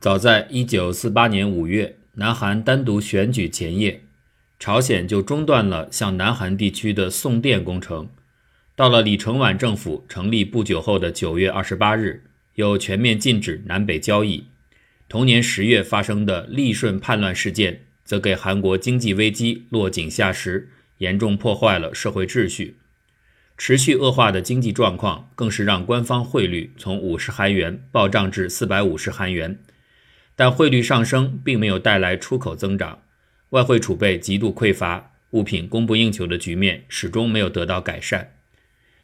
早在1948年5月，南韩单独选举前夜，朝鲜就中断了向南韩地区的送电工程。到了李承晚政府成立不久后的9月28日，又全面禁止南北交易。同年10月发生的利顺叛乱事件，则给韩国经济危机落井下石，严重破坏了社会秩序。持续恶化的经济状况，更是让官方汇率从50韩元暴涨至450韩元。但汇率上升并没有带来出口增长，外汇储备极度匮乏，物品供不应求的局面始终没有得到改善。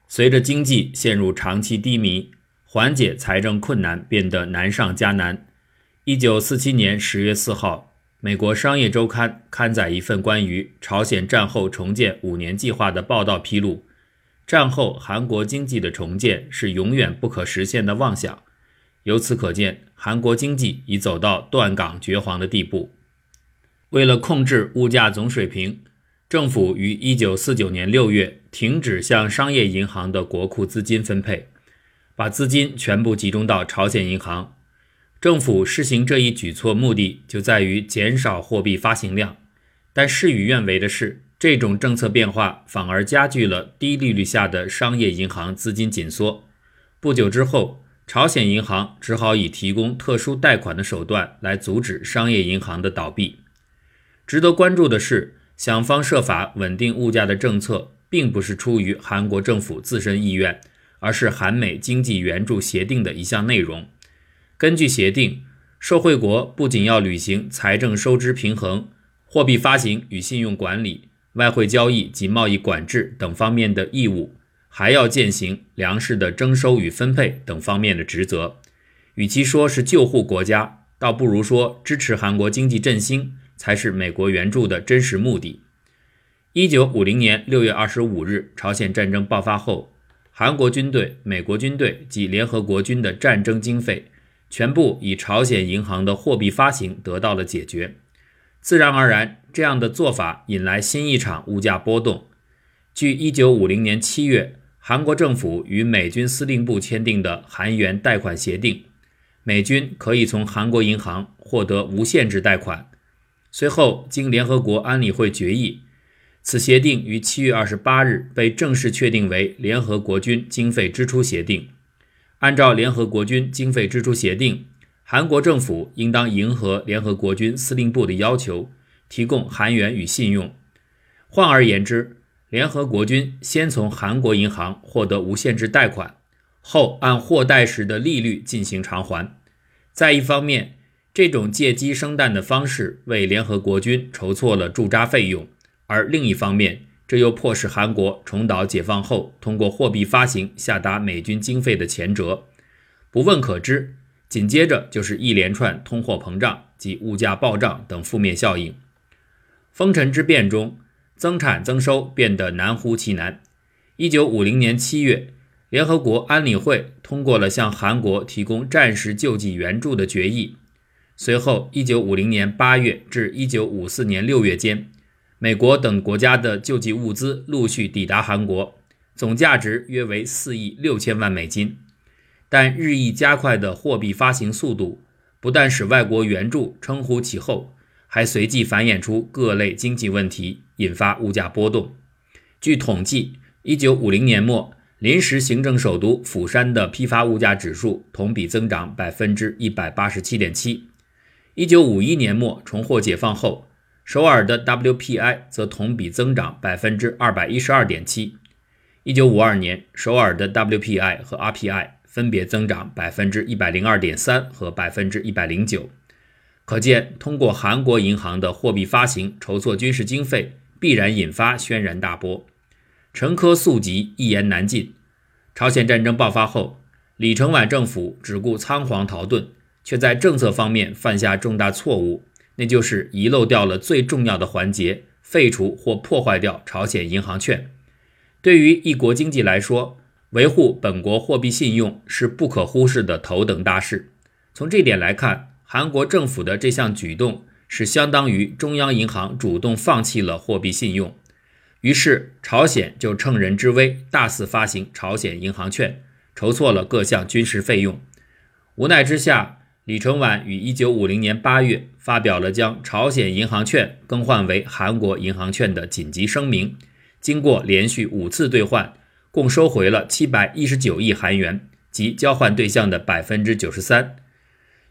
随着经济陷入长期低迷，缓解财政困难变得难上加难。一九四七年十月四号，美国商业周刊刊载一份关于朝鲜战后重建五年计划的报道，披露，战后韩国经济的重建是永远不可实现的妄想。由此可见，韩国经济已走到断岗绝黄的地步。为了控制物价总水平，政府于1949年6月停止向商业银行的国库资金分配，把资金全部集中到朝鲜银行。政府施行这一举措目的就在于减少货币发行量，但事与愿违的是，这种政策变化反而加剧了低利率下的商业银行资金紧缩。不久之后。朝鲜银行只好以提供特殊贷款的手段来阻止商业银行的倒闭。值得关注的是，想方设法稳定物价的政策，并不是出于韩国政府自身意愿，而是韩美经济援助协定的一项内容。根据协定，受惠国不仅要履行财政收支平衡、货币发行与信用管理、外汇交易及贸易管制等方面的义务。还要践行粮食的征收与分配等方面的职责，与其说是救护国家，倒不如说支持韩国经济振兴才是美国援助的真实目的。一九五零年六月二十五日，朝鲜战争爆发后，韩国军队、美国军队及联合国军的战争经费全部以朝鲜银行的货币发行得到了解决。自然而然，这样的做法引来新一场物价波动。据一九五零年七月。韩国政府与美军司令部签订的韩元贷款协定，美军可以从韩国银行获得无限制贷款。随后，经联合国安理会决议，此协定于七月二十八日被正式确定为联合国军经费支出协定。按照联合国军经费支出协定，韩国政府应当迎合联合国军司令部的要求，提供韩元与信用。换而言之，联合国军先从韩国银行获得无限制贷款，后按货贷时的利率进行偿还。再一方面，这种借鸡生蛋的方式为联合国军筹措了驻扎费用；而另一方面，这又迫使韩国重蹈解放后通过货币发行下达美军经费的前辙。不问可知，紧接着就是一连串通货膨胀及物价暴涨等负面效应。丰臣之变中。增产增收变得难乎其难。一九五零年七月，联合国安理会通过了向韩国提供战时救济援助的决议。随后，一九五零年八月至一九五四年六月间，美国等国家的救济物资陆续抵达韩国，总价值约为四亿六千万美金。但日益加快的货币发行速度，不但使外国援助称呼其后。还随即繁衍出各类经济问题，引发物价波动。据统计，一九五零年末，临时行政首都釜山的批发物价指数同比增长百分之一百八十七点七；一九五一年末重获解放后，首尔的 WPI 则同比增长百分之二百一十二点七；一九五二年，首尔的 WPI 和 RPI 分别增长百分之一百零二点三和百分之一百零九。可见，通过韩国银行的货币发行筹措军事经费，必然引发轩然大波。沉疴速疾，一言难尽。朝鲜战争爆发后，李承晚政府只顾仓皇逃遁，却在政策方面犯下重大错误，那就是遗漏掉了最重要的环节——废除或破坏掉朝鲜银行券。对于一国经济来说，维护本国货币信用是不可忽视的头等大事。从这点来看，韩国政府的这项举动是相当于中央银行主动放弃了货币信用，于是朝鲜就乘人之危，大肆发行朝鲜银行券，筹措了各项军事费用。无奈之下，李承晚于1950年8月发表了将朝鲜银行券更换为韩国银行券的紧急声明，经过连续五次兑换，共收回了719亿韩元，即交换对象的百分之九十三。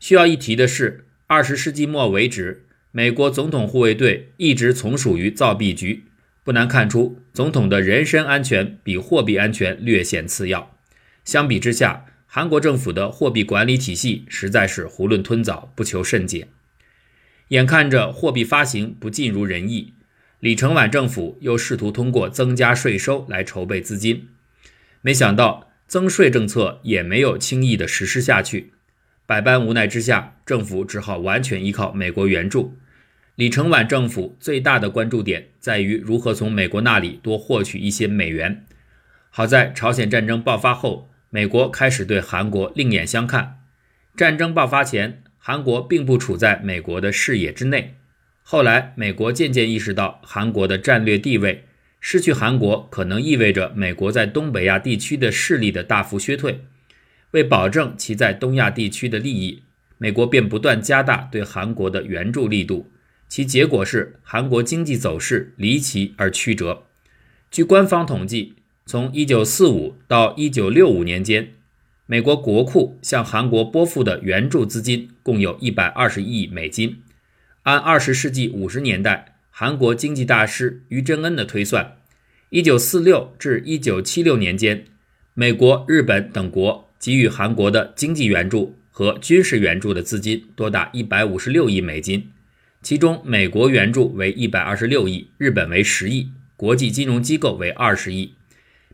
需要一提的是，20世纪末为止，美国总统护卫队一直从属于造币局，不难看出，总统的人身安全比货币安全略显次要。相比之下，韩国政府的货币管理体系实在是囫囵吞枣，不求甚解。眼看着货币发行不尽如人意，李承晚政府又试图通过增加税收来筹备资金，没想到增税政策也没有轻易的实施下去。百般无奈之下，政府只好完全依靠美国援助。李承晚政府最大的关注点在于如何从美国那里多获取一些美元。好在朝鲜战争爆发后。美国开始对韩国另眼相看。战争爆发前，韩国并不处在美国的视野之内。后来，美国渐渐意识到韩国的战略地位，失去韩国可能意味着美国在东北亚地区的势力的大幅削退。为保证其在东亚地区的利益，美国便不断加大对韩国的援助力度。其结果是，韩国经济走势离奇而曲折。据官方统计。从1945到1965年间，美国国库向韩国拨付的援助资金共有一百二十亿美金。按20世纪50年代韩国经济大师于正恩的推算，1946至1976年间，美国、日本等国给予韩国的经济援助和军事援助的资金多达156亿美金，其中美国援助为126亿，日本为10亿，国际金融机构为20亿。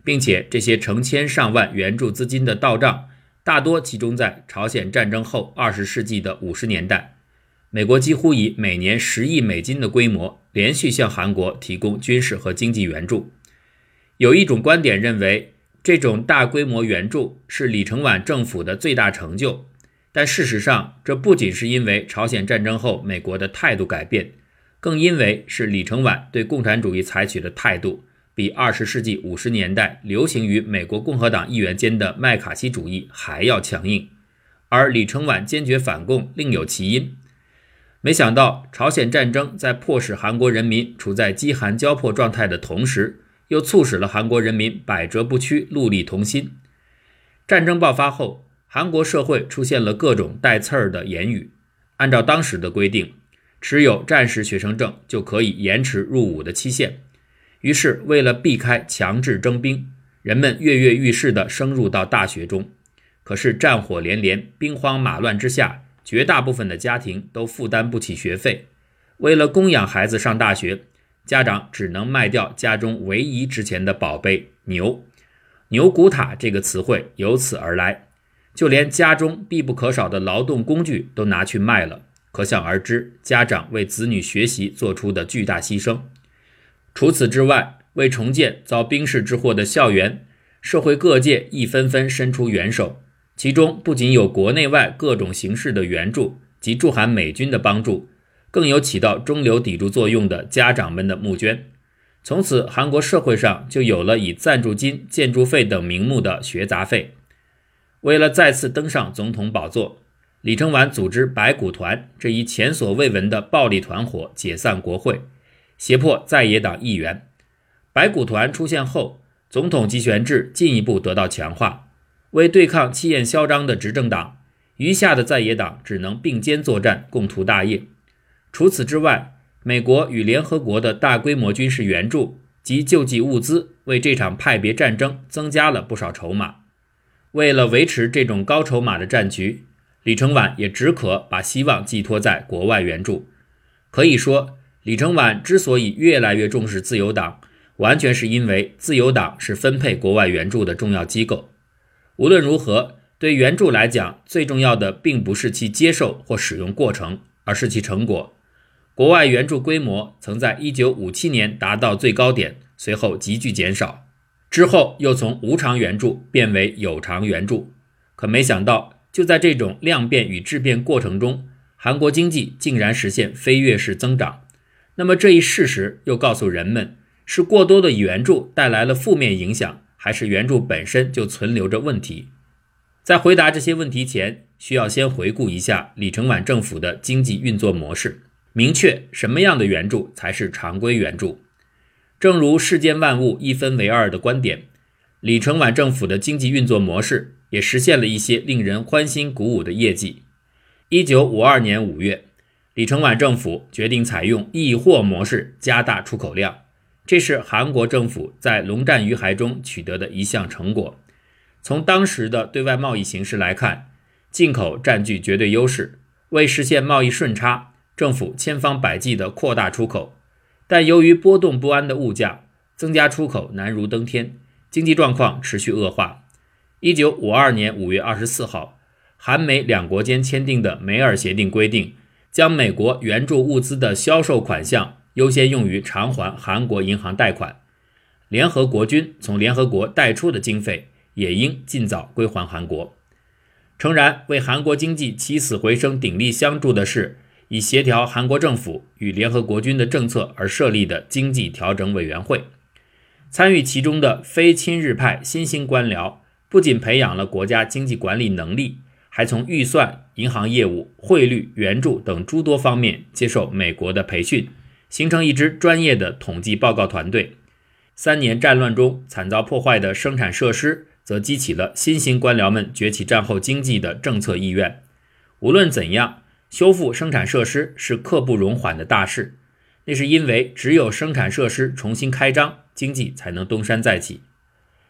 并且这些成千上万援助资金的到账，大多集中在朝鲜战争后二十世纪的五十年代。美国几乎以每年十亿美金的规模，连续向韩国提供军事和经济援助。有一种观点认为，这种大规模援助是李承晚政府的最大成就。但事实上，这不仅是因为朝鲜战争后美国的态度改变，更因为是李承晚对共产主义采取的态度。比二十世纪五十年代流行于美国共和党议员间的麦卡锡主义还要强硬，而李承晚坚决反共另有其因。没想到，朝鲜战争在迫使韩国人民处在饥寒交迫状态的同时，又促使了韩国人民百折不屈、戮力同心。战争爆发后，韩国社会出现了各种带刺儿的言语。按照当时的规定，持有战时学生证就可以延迟入伍的期限。于是，为了避开强制征兵，人们跃跃欲试地升入到大学中。可是，战火连连，兵荒马乱之下，绝大部分的家庭都负担不起学费。为了供养孩子上大学，家长只能卖掉家中唯一值钱的宝贝牛。牛古塔这个词汇由此而来。就连家中必不可少的劳动工具都拿去卖了，可想而知，家长为子女学习做出的巨大牺牲。除此之外，为重建遭兵士之祸的校园，社会各界亦纷纷伸出援手。其中不仅有国内外各种形式的援助及驻韩美军的帮助，更有起到中流砥柱作用的家长们的募捐。从此，韩国社会上就有了以赞助金、建筑费等名目的学杂费。为了再次登上总统宝座，李承晚组织白骨团这一前所未闻的暴力团伙解散国会。胁迫在野党议员，白骨团出现后，总统集权制进一步得到强化。为对抗气焰嚣张的执政党，余下的在野党只能并肩作战，共图大业。除此之外，美国与联合国的大规模军事援助及救济物资，为这场派别战争增加了不少筹码。为了维持这种高筹码的战局，李承晚也只可把希望寄托在国外援助。可以说。李承晚之所以越来越重视自由党，完全是因为自由党是分配国外援助的重要机构。无论如何，对援助来讲，最重要的并不是其接受或使用过程，而是其成果。国外援助规模曾在1957年达到最高点，随后急剧减少，之后又从无偿援助变为有偿援助。可没想到，就在这种量变与质变过程中，韩国经济竟然实现飞跃式增长。那么这一事实又告诉人们，是过多的援助带来了负面影响，还是援助本身就存留着问题？在回答这些问题前，需要先回顾一下李承晚政府的经济运作模式，明确什么样的援助才是常规援助。正如世间万物一分为二的观点，李承晚政府的经济运作模式也实现了一些令人欢欣鼓舞的业绩。一九五二年五月，李承晚政府决定采用易货模式加大出口量，这是韩国政府在龙战于海中取得的一项成果。从当时的对外贸易形势来看，进口占据绝对优势，为实现贸易顺差，政府千方百计地扩大出口。但由于波动不安的物价，增加出口难如登天，经济状况持续恶化。一九五二年五月二十四号，韩美两国间签订的《梅尔协定》规定，将美国援助物资的销售款项优先用于偿还韩国银行贷款，联合国军从联合国贷出的经费也应尽早归还韩国。诚然，为韩国经济起死回生鼎力相助的是。以协调韩国政府与联合国军的政策而设立的经济调整委员会，参与其中的非亲日派新兴官僚，不仅培养了国家经济管理能力，还从预算、银行业务、汇率、援助等诸多方面接受美国的培训，形成一支专业的统计报告团队。三年战乱中惨遭破坏的生产设施，则激起了新兴官僚们崛起战后经济的政策意愿。无论怎样。修复生产设施是刻不容缓的大事，那是因为只有生产设施重新开张，经济才能东山再起。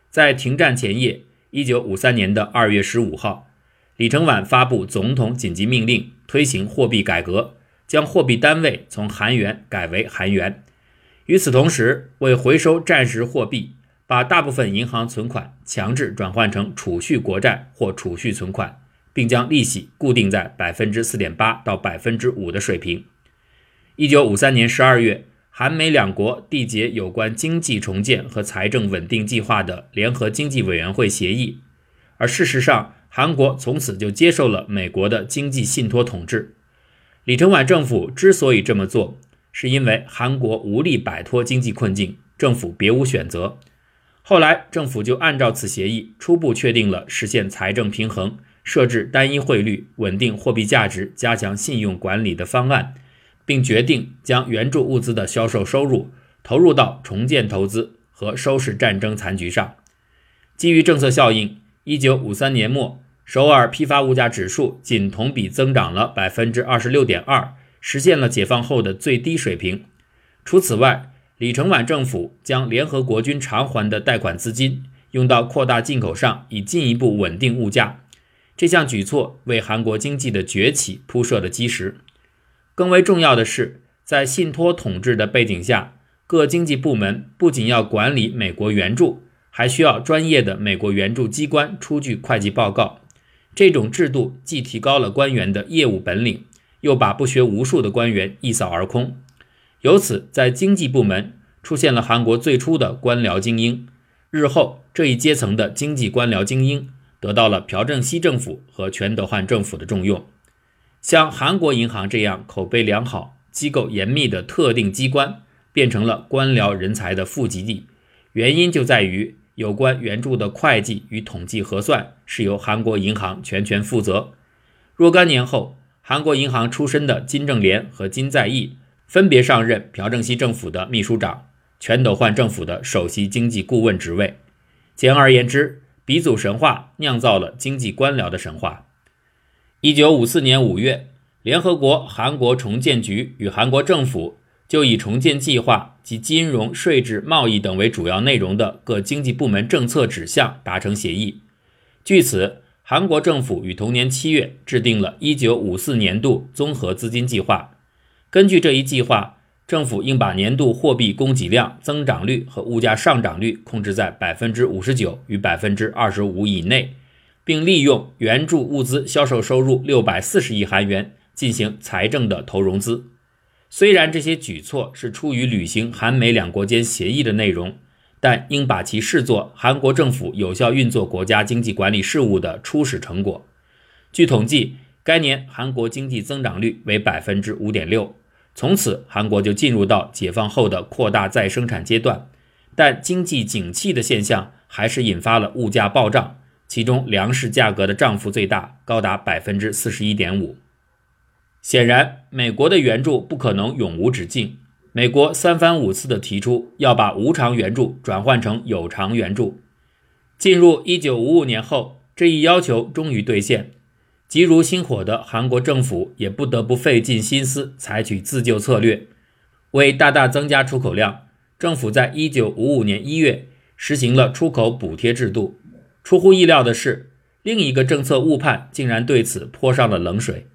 在停战前夜，一九五三年的二月十五号，李承晚发布总统紧急命令，推行货币改革，将货币单位从韩元改为韩元。与此同时，为回收战时货币，把大部分银行存款强制转换成储蓄国债或储蓄存款。并将利息固定在百分之四点八到百分之五的水平。一九五三年十二月，韩美两国缔结有关经济重建和财政稳定计划的联合经济委员会协议，而事实上，韩国从此就接受了美国的经济信托统治。李承晚政府之所以这么做，是因为韩国无力摆脱经济困境，政府别无选择。后来，政府就按照此协议，初步确定了实现财政平衡。设置单一汇率、稳定货币价值、加强信用管理的方案，并决定将援助物资的销售收入投入到重建投资和收拾战争残局上。基于政策效应，一九五三年末，首尔批发物价指数仅同比增长了百分之二十六点二，实现了解放后的最低水平。除此外，李承晚政府将联合国军偿还的贷款资金用到扩大进口上，以进一步稳定物价。这项举措为韩国经济的崛起铺设了基石。更为重要的是，在信托统治的背景下，各经济部门不仅要管理美国援助，还需要专业的美国援助机关出具会计报告。这种制度既提高了官员的业务本领，又把不学无术的官员一扫而空。由此，在经济部门出现了韩国最初的官僚精英。日后，这一阶层的经济官僚精英。得到了朴正熙政府和全德焕政府的重用，像韩国银行这样口碑良好、机构严密的特定机关，变成了官僚人才的富集地。原因就在于有关援助的会计与统计核算是由韩国银行全权负责。若干年后，韩国银行出身的金正联和金在义分别上任朴正熙政府的秘书长、全斗焕政府的首席经济顾问职位。简而言之，鼻祖神话酿造了经济官僚的神话。一九五四年五月，联合国韩国重建局与韩国政府就以重建计划及金融、税制、贸易等为主要内容的各经济部门政策指向达成协议。据此，韩国政府于同年七月制定了一九五四年度综合资金计划。根据这一计划。政府应把年度货币供给量增长率和物价上涨率控制在百分之五十九与百分之二十五以内，并利用援助物资销售收入六百四十亿韩元进行财政的投融资。虽然这些举措是出于履行韩美两国间协议的内容，但应把其视作韩国政府有效运作国家经济管理事务的初始成果。据统计，该年韩国经济增长率为百分之五点六。从此，韩国就进入到解放后的扩大再生产阶段，但经济景气的现象还是引发了物价暴涨，其中粮食价格的涨幅最大，高达百分之四十一点五。显然，美国的援助不可能永无止境。美国三番五次地提出要把无偿援助转换成有偿援助。进入一九五五年后，这一要求终于兑现。急如星火的韩国政府也不得不费尽心思采取自救策略。为大大增加出口量，政府在一九五五年一月实行了出口补贴制度。出乎意料的是，另一个政策误判竟然对此泼上了冷水。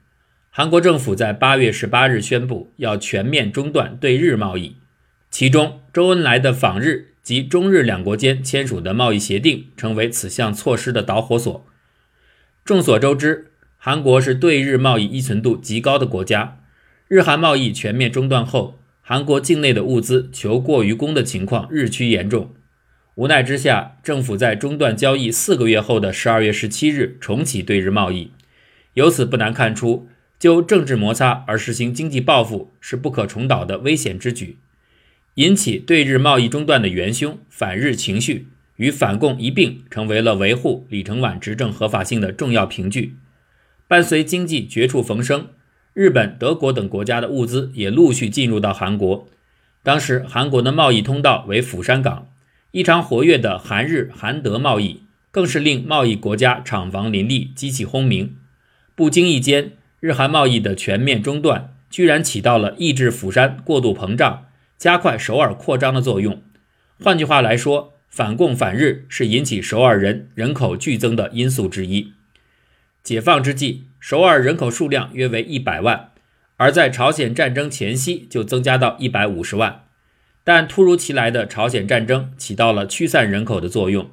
韩国政府在八月十八日宣布要全面中断对日贸易，其中周恩来的访日及中日两国间签署的贸易协定成为此项措施的导火索。众所周知，韩国是对日贸易依存度极高的国家，日韩贸易全面中断后，韩国境内的物资求过于供的情况日趋严重。无奈之下，政府在中断交易四个月后的十二月十七日重启对日贸易，由此不难看出。就政治摩擦而实行经济报复是不可重蹈的危险之举。引起对日贸易中断的元凶反日情绪与反共一并成为了维护李承晚执政合法性的重要凭据。伴随经济绝处逢生，日本、德国等国家的物资也陆续进入到韩国。当时韩国的贸易通道为釜山港，异常活跃的韩日、韩德贸易更是令贸易国家厂房林立，激起轰鸣。不经意间。日韩贸易的全面中断，居然起到了抑制釜山过度膨胀、加快首尔扩张的作用。换句话来说，反共反日是引起首尔人人口剧增的因素之一。解放之际，首尔人口数量约为一百万，而在朝鲜战争前夕就增加到一百五十万。但突如其来的朝鲜战争起到了驱散人口的作用，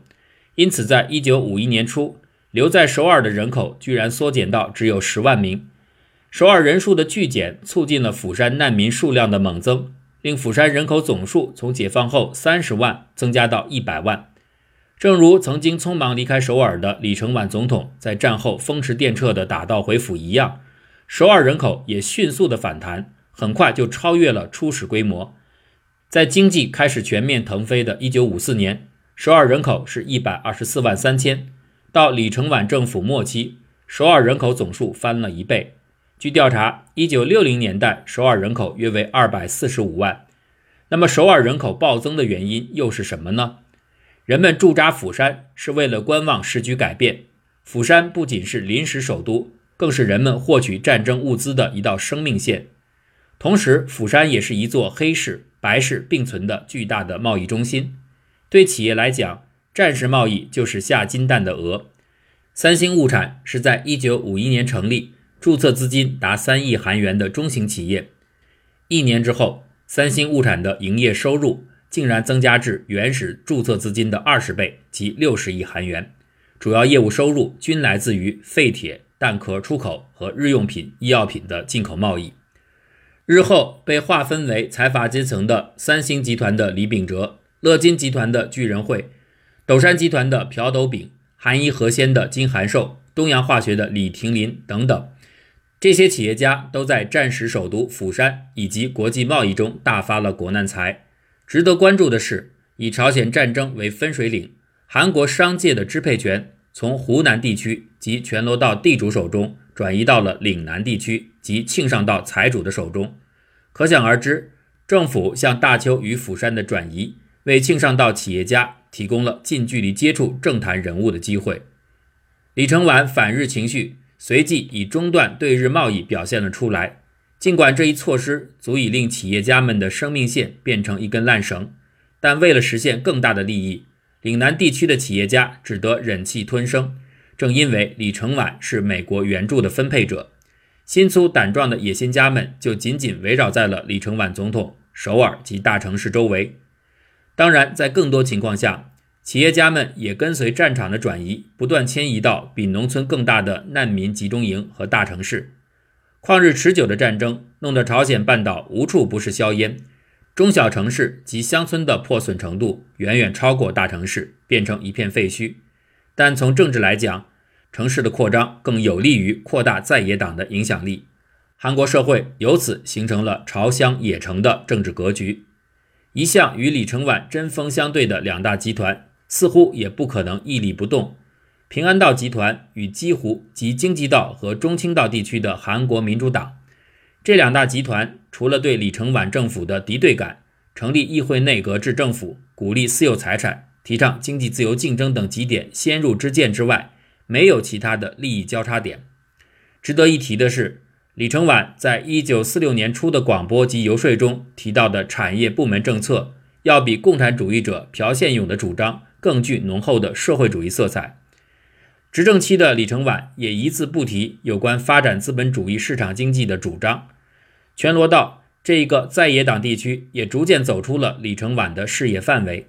因此，在一九五一年初，留在首尔的人口居然缩减到只有十万名。首尔人数的剧减，促进了釜山难民数量的猛增，令釜山人口总数从解放后三十万增加到一百万。正如曾经匆忙离开首尔的李承晚总统在战后风驰电掣地打道回府一样，首尔人口也迅速的反弹，很快就超越了初始规模。在经济开始全面腾飞的一九五四年，首尔人口是一百二十四万三千，到李承晚政府末期，首尔人口总数翻了一倍。据调查，一九六零年代首尔人口约为二百四十五万。那么，首尔人口暴增的原因又是什么呢？人们驻扎釜山是为了观望时局改变。釜山不仅是临时首都，更是人们获取战争物资的一道生命线。同时，釜山也是一座黑市、白市并存的巨大的贸易中心。对企业来讲，战时贸易就是下金蛋的鹅。三星物产是在一九五一年成立。注册资金达三亿韩元的中型企业，一年之后，三星物产的营业收入竟然增加至原始注册资金的二十倍，即六十亿韩元。主要业务收入均来自于废铁、蛋壳出口和日用品、医药品的进口贸易。日后被划分为财阀阶层的三星集团的李秉哲、乐金集团的巨人会、斗山集团的朴斗炳、韩一和鲜的金韩寿、东洋化学的李廷林等等。这些企业家都在战时首都釜山以及国际贸易中大发了国难财。值得关注的是，以朝鲜战争为分水岭，韩国商界的支配权从湖南地区及全罗道地主手中转移到了岭南地区及庆尚道财主的手中。可想而知，政府向大邱与釜山的转移，为庆尚道企业家提供了近距离接触政坛人物的机会。李承晚反日情绪。随即以中断对日贸易表现了出来。尽管这一措施足以令企业家们的生命线变成一根烂绳，但为了实现更大的利益，岭南地区的企业家只得忍气吞声。正因为李承晚是美国援助的分配者，心粗胆壮的野心家们就紧紧围绕在了李承晚总统首尔及大城市周围。当然，在更多情况下，企业家们也跟随战场的转移，不断迁移到比农村更大的难民集中营和大城市。旷日持久的战争弄得朝鲜半岛无处不是硝烟，中小城市及乡村的破损程度远远超过大城市，变成一片废墟。但从政治来讲，城市的扩张更有利于扩大在野党的影响力。韩国社会由此形成了朝乡野城的政治格局。一向与李承晚针锋相对的两大集团。似乎也不可能屹立不动。平安道集团与基湖及京畿道和中清道地区的韩国民主党。这两大集团除了对李承晚政府的敌对感，成立议会内阁制政府，鼓励私有财产，提倡经济自由竞争等几点先入之见之外，没有其他的利益交叉点。值得一提的是，李承晚在一九四六年初的广播及游说中提到的产业部门政策，要比共产主义者朴宪勇的主张更具浓厚的社会主义色彩。执政期的李承晚也一字不提有关发展资本主义市场经济的主张。全罗道这一个在野党地区也逐渐走出了李承晚的视野范围。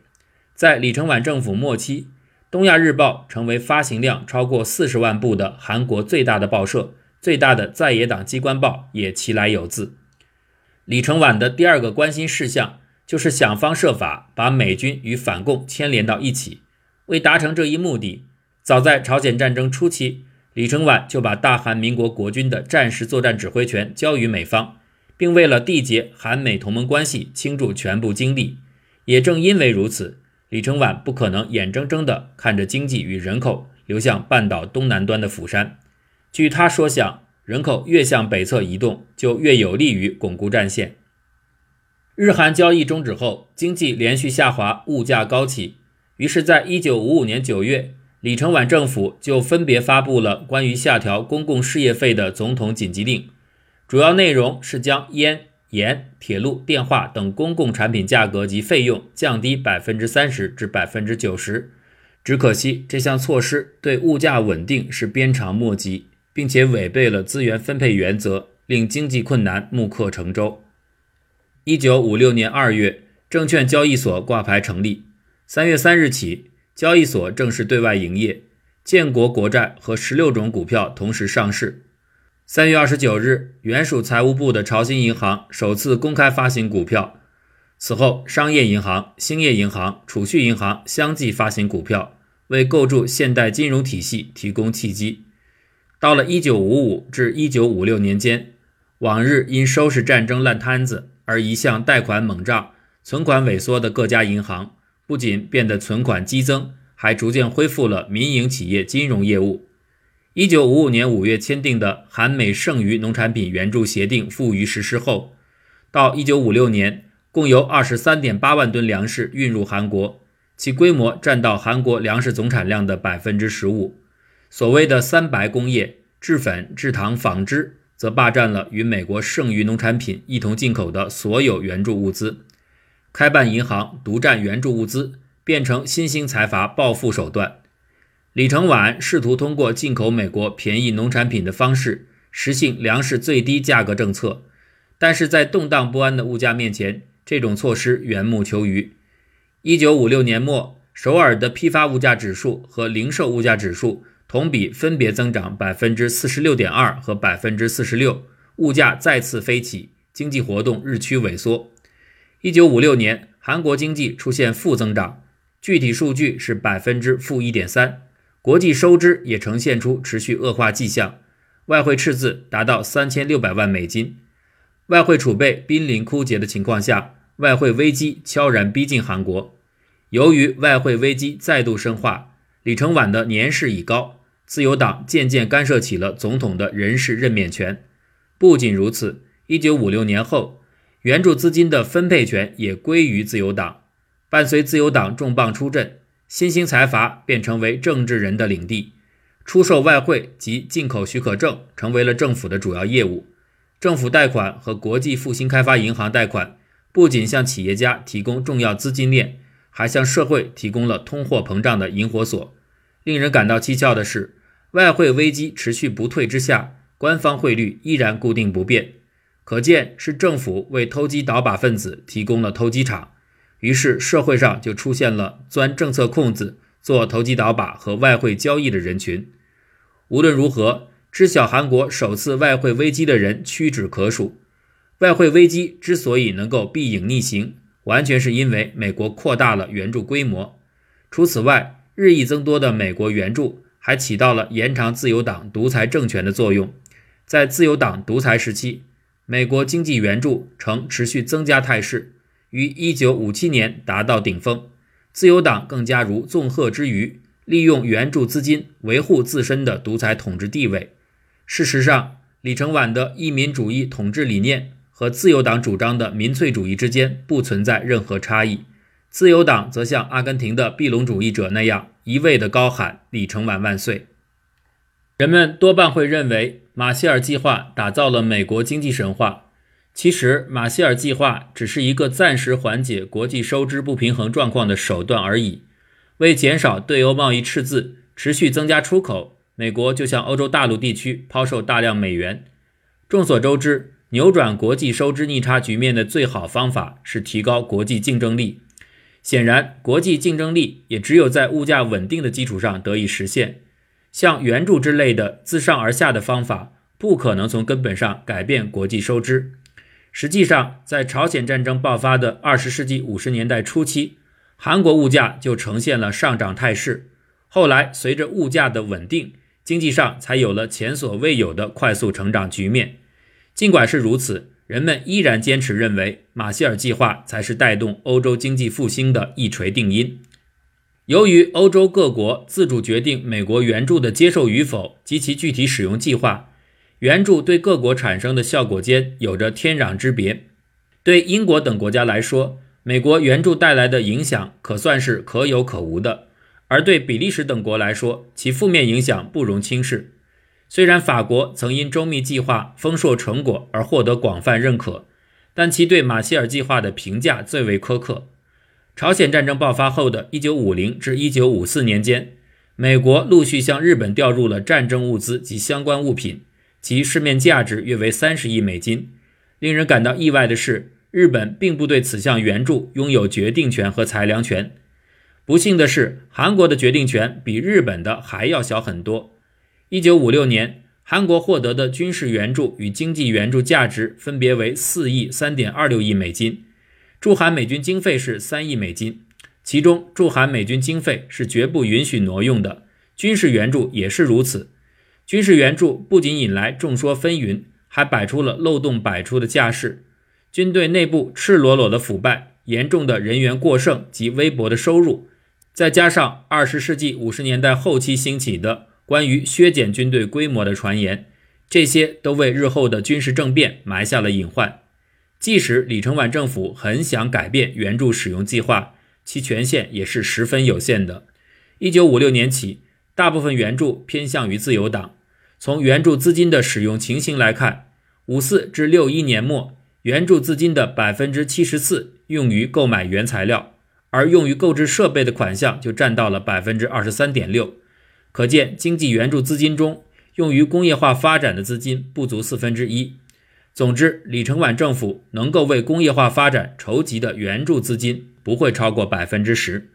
在李承晚政府末期，《东亚日报》成为发行量超过四十万部的韩国最大的报社，最大的在野党机关报也其来有自。李承晚的第二个关心事项就是想方设法把美军与反共牵连到一起。为达成这一目的，早在朝鲜战争初期，李承晚就把大韩民国国军的战时作战指挥权交予美方，并为了缔结韩美同盟关系倾注全部精力。也正因为如此，李承晚不可能眼睁睁地看着经济与人口流向半岛东南端的釜山。据他说想，人口越向北侧移动，就越有利于巩固战线。日韩交易终止后，经济连续下滑，物价高企。于是，在一九五五年九月，李承晚政府就分别发布了关于下调公共事业费的总统紧急令，主要内容是将烟、盐、铁路、电话等公共产品价格及费用降低百分之三十至百分之九十。只可惜，这项措施对物价稳定是鞭长莫及，并且违背了资源分配原则，令经济困难木刻成舟。一九五六年二月，证券交易所挂牌成立。三月三日起，交易所正式对外营业，建国国债和十六种股票同时上市。三月二十九日，原属财务部的潮兴银行首次公开发行股票。此后，商业银行、兴业银行、储蓄银行相继发行股票，为构筑现代金融体系提供契机。到了一九五五至一九五六年间，往日因收拾战争烂摊子而一向贷款猛涨、存款萎缩的各家银行。不仅变得存款激增，还逐渐恢复了民营企业金融业务。一九五五年五月签订的韩美剩余农产品援助协定付于实施后，到一九五六年，共有二十三点八万吨粮食运入韩国，其规模占到韩国粮食总产量的百分之十五。所谓的“三白”工业（制粉、制糖、纺织）则霸占了与美国剩余农产品一同进口的所有援助物资。开办银行，独占援助物资，变成新兴财阀暴富手段。李承晚试图通过进口美国便宜农产品的方式，实行粮食最低价格政策，但是在动荡不安的物价面前，这种措施缘木求鱼。一九五六年末，首尔的批发物价指数和零售物价指数同比分别增长百分之四十六点二和百分之四十六，物价再次飞起，经济活动日趋萎缩。一九五六年，韩国经济出现负增长，具体数据是百分之负一点三，国际收支也呈现出持续恶化迹象，外汇赤字达到三千六百万美金，外汇储备濒临枯竭的情况下，外汇危机悄然逼近韩国。由于外汇危机再度深化，李承晚的年事已高，自由党渐渐干涉起了总统的人事任免权。不仅如此，一九五六年后。援助资金的分配权也归于自由党。伴随自由党重磅出阵，新兴财阀便成为政治人的领地，出售外汇及进口许可证成为了政府的主要业务。政府贷款和国际复兴开发银行贷款不仅向企业家提供重要资金链，还向社会提供了通货膨胀的引火索。令人感到蹊跷的是，外汇危机持续不退之下，官方汇率依然固定不变。可见是政府为投机倒把分子提供了投机场，于是社会上就出现了钻政策空子、做投机倒把和外汇交易的人群。无论如何，知晓韩国首次外汇危机的人屈指可数。外汇危机之所以能够避影逆行，完全是因为美国扩大了援助规模。除此外，日益增多的美国援助还起到了延长自由党独裁政权的作用。在自由党独裁时期，美国经济援助呈持续增加态势，于1957年达到顶峰。自由党更加如纵鹤之鱼，利用援助资金维护自身的独裁统治地位。事实上，李承晚的一民主义统治理念和自由党主张的民粹主义之间不存在任何差异。自由党则像阿根廷的庇隆主义者那样，一味地高喊“李承晚万岁”。人们多半会认为，马歇尔计划打造了美国经济神话。其实，马歇尔计划只是一个暂时缓解国际收支不平衡状况的手段而已。为减少对欧贸易赤字，持续增加出口，美国就向欧洲大陆地区抛售大量美元。众所周知，扭转国际收支逆差局面的最好方法是提高国际竞争力。显然，国际竞争力也只有在物价稳定的基础上得以实现。像援助之类的自上而下的方法，不可能从根本上改变国际收支。实际上，在朝鲜战争爆发的二十世纪五十年代初期，韩国物价就呈现了上涨态势。后来，随着物价的稳定，经济上才有了前所未有的快速成长局面。尽管是如此，人们依然坚持认为马歇尔计划才是带动欧洲经济复兴的一锤定音。由于欧洲各国自主决定美国援助的接受与否及其具体使用计划。援助对各国产生的效果间有着天壤之别。对英国等国家来说，美国援助带来的影响可算是可有可无的；而对比利时等国来说，其负面影响不容轻视。虽然法国曾因周密计划丰硕成果而获得广泛认可，但其对马歇尔计划的评价最为苛刻。朝鲜战争爆发后的一九五零至一九五四年间，美国陆续向日本调入了战争物资及相关物品。其市面价值约为三十亿美金。令人感到意外的是，日本并不对此项援助拥有决定权和裁量权。不幸的是，韩国的决定权比日本的还要小很多。一九五六年，韩国获得的军事援助与经济援助价值分别为四亿三点二六亿美金，驻韩美军经费是三亿美金。其中，驻韩美军经费是绝不允许挪用的，军事援助也是如此。军事援助不仅引来众说纷纭，还摆出了漏洞百出的架势。军队内部赤裸裸的腐败、严重的人员过剩及微薄的收入，再加上二十世纪五十年代后期兴起的关于削减军队规模的传言，这些都为日后的军事政变埋下了隐患。即使李承晚政府很想改变援助使用计划，其权限也是十分有限的。一九五六年起，大部分援助偏向于自由党。从援助资金的使用情形来看，五四至六一年末，援助资金的百分之七十四用于购买原材料，而用于购置设备的款项就占到了百分之二十三点六。可见，经济援助资金中用于工业化发展的资金不足四分之一。总之，李承晚政府能够为工业化发展筹集的援助资金不会超过百分之十，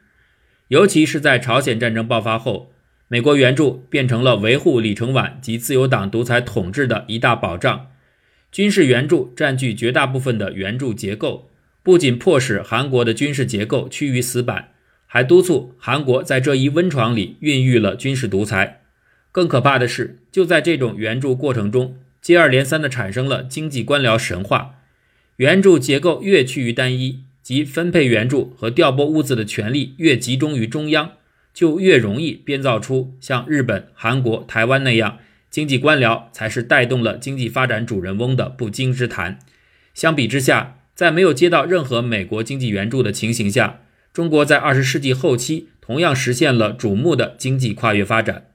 尤其是在朝鲜战争爆发后。美国援助变成了维护李承晚及自由党独裁统治的一大保障，军事援助占据绝大部分的援助结构，不仅迫使韩国的军事结构趋于死板，还督促韩国在这一温床里孕育了军事独裁。更可怕的是，就在这种援助过程中，接二连三地产生了经济官僚神话，援助结构越趋于单一，即分配援助和调拨物资的权力越集中于中央。就越容易编造出像日本、韩国、台湾那样经济官僚才是带动了经济发展主人翁的不经之谈。相比之下，在没有接到任何美国经济援助的情形下，中国在二十世纪后期同样实现了瞩目的经济跨越发展。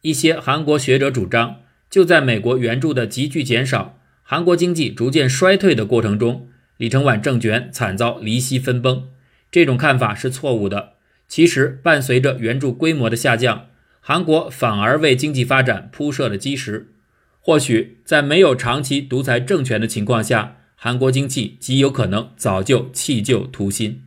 一些韩国学者主张，就在美国援助的急剧减少、韩国经济逐渐衰退的过程中，李承晚政权惨遭离析分崩。这种看法是错误的。其实，伴随着援助规模的下降，韩国反而为经济发展铺设了基石。或许在没有长期独裁政权的情况下，韩国经济极有可能早就弃旧图新。